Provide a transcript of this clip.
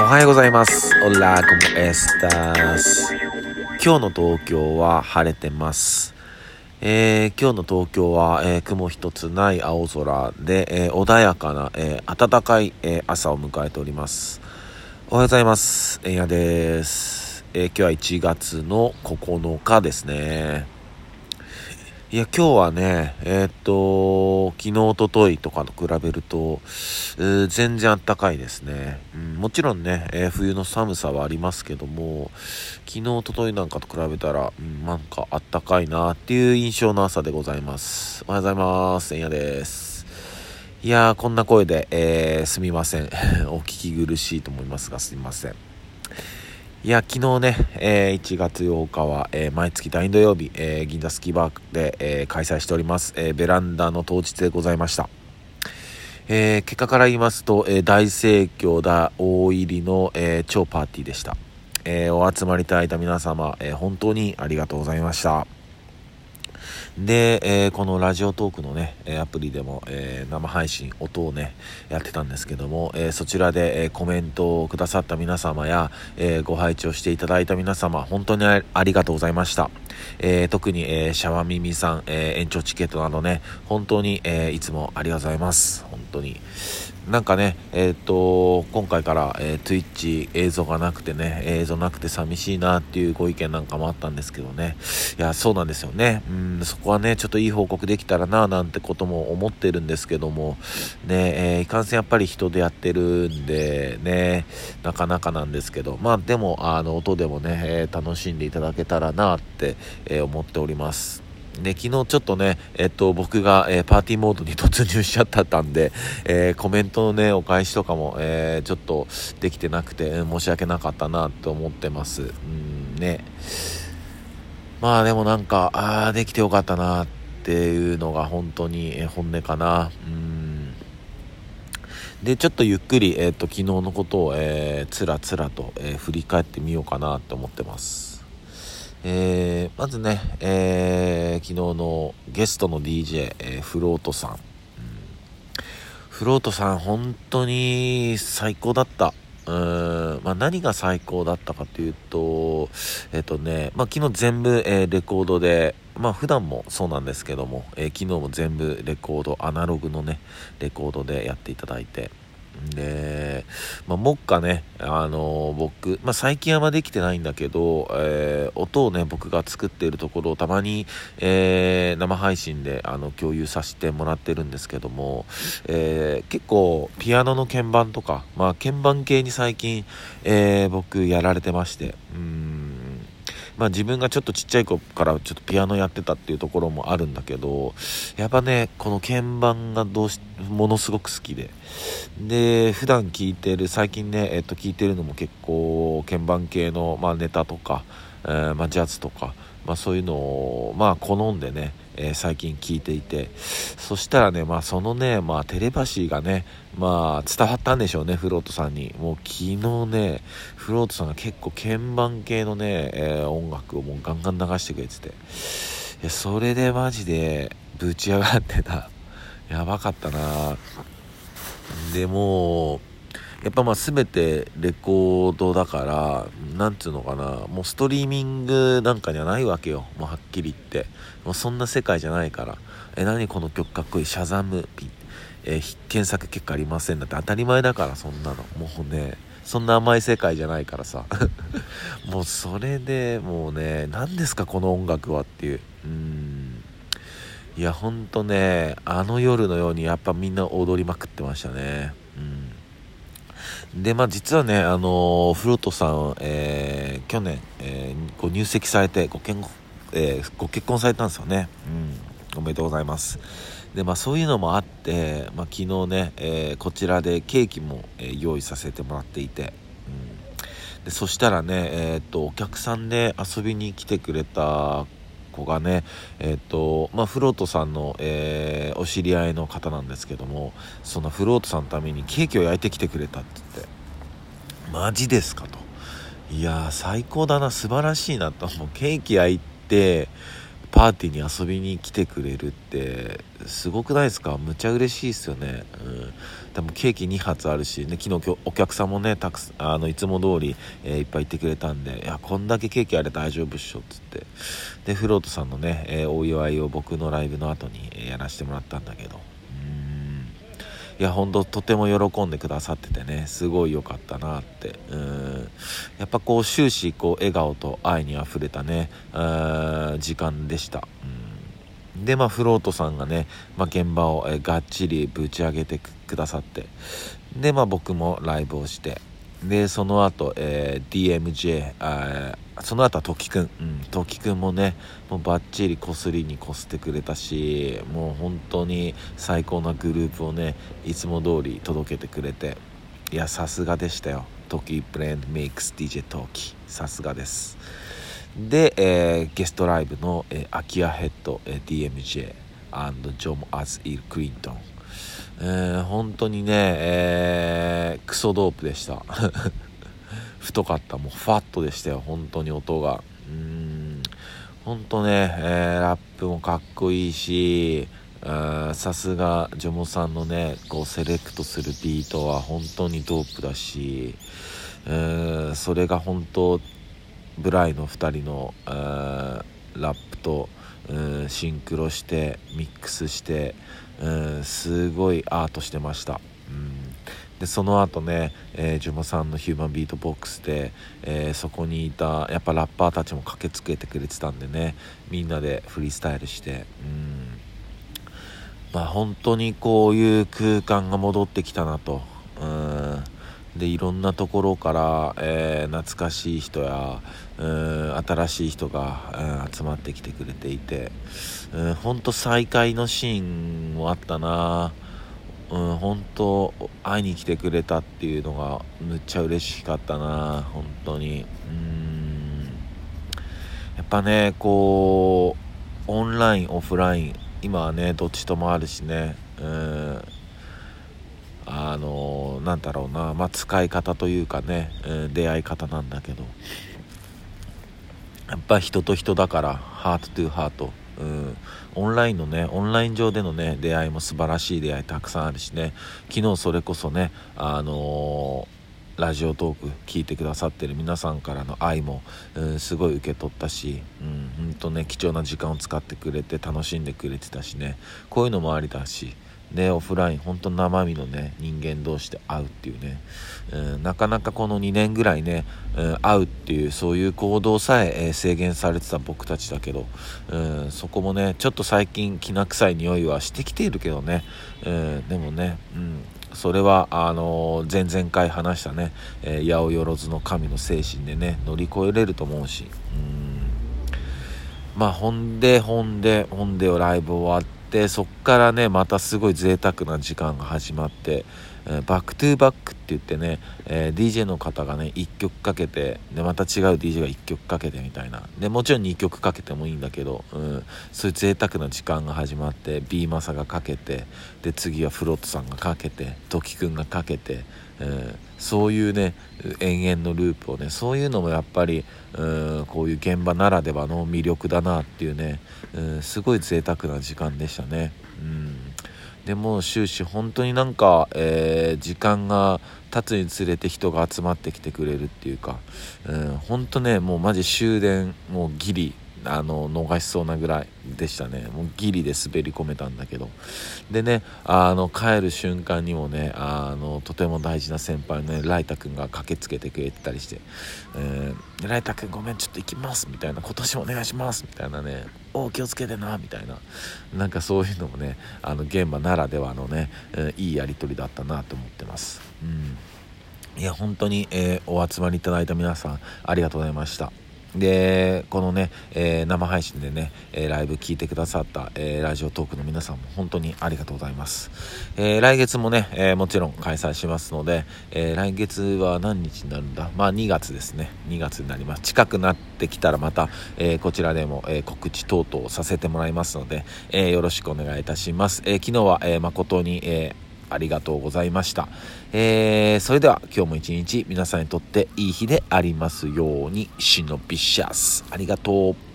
おはようございます。オラ、コモエスタス。今日の東京は晴れてます。えー今日の東京は、えー雲一つない青空で、えー穏やかな、え暖かい、え朝を迎えております。おはようございます。えんやです。え今日は1月の9日ですね。いや、今日はね、えーっと、昨日、おとといとかと比べると、うー全然暖かいですね。うん、もちろんね、えー冬の寒さはありますけども、昨日、おとといなんかと比べたら、うん、なんか暖かいなっていう印象の朝でございます。おはようございます。えんやです。いやー、こんな声で、えーすみません。お聞き苦しいと思いますが、すみません。いや、昨日ね、えー1月8日は、えー毎月第2土曜日、えー銀座スキーバーで、え開催しております、えベランダの当日でございました。え結果から言いますと、え大盛況だ大入りの、え超パーティーでした。えお集まりいただいた皆様、え本当にありがとうございました。で、えーこのラジオトークのね、アプリでも、えー生配信、音をね、やってたんですけども、えーそちらで、えコメントをくださった皆様や、えご配置をしていただいた皆様、本当にありがとうございました。え特に、えシャワミミさん、え延長チケットなどね、本当に、えいつもありがとうございます。本当に。なんかね、えっ、と、今回から、えー、Twitch 映像がなくてね、映像なくて寂しいなっていうご意見なんかもあったんですけどね。いや、そうなんですよね。うん、そこはね、ちょっといい報告できたらな、なんてことも思ってるんですけども、ね、えーいかんせんやっぱり人でやってるんで、ね、なかなかなんですけど、まあでも、あの、音でもね、え楽しんでいただけたらなって、え思っております。で昨日ちょっとね、えっと、僕が、えーパーティーモードに突入しちゃったんで、えーコメントのね、お返しとかも、えーちょっとできてなくて、申し訳なかったなと思ってます。うん、ね。まあでもなんか、ああ、できてよかったなっていうのが本当に本音かな。うん。で、ちょっとゆっくり、えっと、昨日のことを、えーつらつらと、えー振り返ってみようかなって思ってます。えーまずね、えー昨日のゲストの DJ、えーフロートさん、うん。フロートさん本当に最高だった。うーん。まあ、何が最高だったかというとえっ、とね、まあ、昨日全部、えレコードでまあ普段もそうなんですけども、え昨日も全部レコードアナログのねレコードでやっていただいて。で、まあ、目下ね、あのー僕、まあ、最近はあんまできてないんだけど、えー音をね、僕が作っているところをたまに、えー生配信であの共有させてもらってるんですけども、え結構ピアノの鍵盤とか、まあ、鍵盤系に最近、え僕やられてまして、うん、まあ自分がちょっとちっちゃい子からちょっとピアノやってたっていうところもあるんだけど、やっぱね、この鍵盤がどうし、ものすごく好きで、で、普段聴いてる、最近ね、えっと、聴いてるのも結構、鍵盤系の、まあ、ネタとか、えーまあ、ジャズとか、まあ、そういうのを、まあ、好んでね、えー最近聴いていて、そしたらね、まあ、そのね、まあ、テレパシーがね、まあ、伝わったんでしょうね、フロートさんに。もう、昨日ね、フロートさんが結構、鍵盤系のね、えー音楽をもうガンガン流してくれてて、いや、それでマジで、ぶち上がってた。やばかったなでもうやっぱまあ全てレコードだからなんつうのかなもうストリーミングなんかにはないわけよ。もうはっきり言って。もうそんな世界じゃないから。え何この曲かっこいい。シャザムピえー検索結果ありませんだって。当たり前だからそんなの。もうねそんな甘い世界じゃないからさ。もうそれでもうね何ですかこの音楽はっていう。うん。いやほんとねあの夜のようにやっぱみんな踊りまくってましたね。でまあ実はねあのフロートさん、えー去年、えーご入籍されてご結婚、えーご結婚されたんですよね。うん。おめでとうございます。でまあそういうのもあって、まあ、昨日ね、えーこちらでケーキも、えー用意させてもらっていて、うん、でそしたらね、えーっとお客さんで遊びに来てくれた子がねえっとまあフロートさんの、えーお知り合いの方なんですけどもそのフロートさんのためにケーキを焼いてきてくれたって言ってマジですかと。いやー最高だな素晴らしいなともう。ケーキ焼いてパーティーに遊びに来てくれるってすごくないですか？むちゃ嬉しいですよね、うん、でもケーキ2発あるし、ね、昨日お客さんもねたくさんあのいつも通り、えー、いっぱい行ってくれたんでいやこんだけケーキあれ大丈夫っしょっつって。でフロートさんのね、えー、お祝いを僕のライブの後に、えやらせてもらったんだけど。うん。いや本当とても喜んでくださっててねすごい良かったなって。うん。やっぱこう終始こう笑顔と愛にあふれたね時間でした、うん、でまあフロートさんがね、まあ、現場を、えがっちりぶち上げてくださって。でまあ僕もライブをして。でその後、えー、DMJ あその後は時くん、うん、時くんもねもうバッチリこすりにこすってくれたしもう本当に最高なグループをねいつも通り届けてくれて。いやさすがでしたよ。トキブレンドメイクス DJ トキ。さすがです。で、えー、ゲストライブの、えー、アキアヘッド、えー、DMJ& ジョム・アズ・イル・クリントンえー、本当にね、えー、クソドープでした。太かったもうファットでしたよ本当に音が。うん。本当ね、えー、ラップもかっこいいしさすがジョモさんのねこうセレクトするビートは本当にドープだし、それが本当ブライの2人の、ラップと、シンクロしてミックスして、うん、すごいアートしてました。うんでその後ね、えー、ジュモさんのヒューマンビートボックスで、えー、そこにいたやっぱラッパーたちも駆けつけてくれてたんでねみんなでフリースタイルしてうんまあ本当にこういう空間が戻ってきたなとでいろんなところから、えー、懐かしい人やうん新しい人が、うん、集まってきてくれていてうん本当再会のシーンもあったな。うん、本当会いに来てくれたっていうのがむっちゃ嬉しかったな本当に。うん。やっぱねこうオンラインオフライン今はねどっちともあるしね。うん。あのなんだろうなまあ使い方というかね、うん、出会い方なんだけど。やっぱ人と人だからハートトゥーハートうん、オンラインのねオンライン上でのね出会いも素晴らしい出会いたくさんあるしね。昨日それこそねあのー、ラジオトーク聞いてくださってる皆さんからの愛も、うん、すごい受け取ったし、うん、ほんとね貴重な時間を使ってくれて楽しんでくれてたしね。こういうのもありだしでオフライン本当生身のね人間同士で会うっていうね、うん、なかなかこの2年ぐらいね、うん、会うっていうそういう行動さええー、制限されてた僕たちだけど、うん、そこもねちょっと最近きな臭い匂いはしてきているけどね、うん、でもね、うん、それはあのー、前々回話したね、えー、八百万の神の精神でね乗り越えれると思うし、うん。まあほんでほんでほんでライブ終わってでそっからねまたすごい贅沢な時間が始まって、え、 back to back って言ってね、えー、DJ の方がね1曲かけてでまた違う DJ が1曲かけてみたいな。でもちろん2曲かけてもいいんだけど、うん、そういう贅沢な時間が始まって B マサがかけてで次はフロットさんがかけてトキくんがかけて、うん、そういうね延々のループをねそういうのもやっぱり、うん、こういう現場ならではの魅力だなっていうね、うん、すごい贅沢な時間でしたね。うん。でも終始本当になんか、えー、時間が経つにつれて人が集まってきてくれるっていうか、うん、本当ねもうマジ終電もうギリあの逃しそうなぐらいでしたね。もうギリで滑り込めたんだけど。でねあの帰る瞬間にもねあのとても大事な先輩のねライタ君が駆けつけてくれてたりして「えー、ライタ君ごめんちょっと行きます」みたいな「今年もお願いします」みたいなね「お気をつけてな」みたいな。なんかそういうのもねあの現場ならではのね、えー、いいやり取りだったなと思ってます。うん。いや本当に、えー、お集まりいただいた皆さんありがとうございました。で、このね、えー、生配信でね、えー、ライブ聞いてくださった、えー、ラジオトークの皆さんも本当にありがとうございます。え来月もね、えもちろん開催しますので、え来月は何日になるんだ？まあ2月ですね。2月になります。近くなってきたらまた、えこちらでも、え告知等々させてもらいますので、えよろしくお願いいたします。え昨日は、え誠に、えーありがとうございました。えー、それでは今日も一日皆さんにとっていい日でありますように、シノビシャス。ありがとう。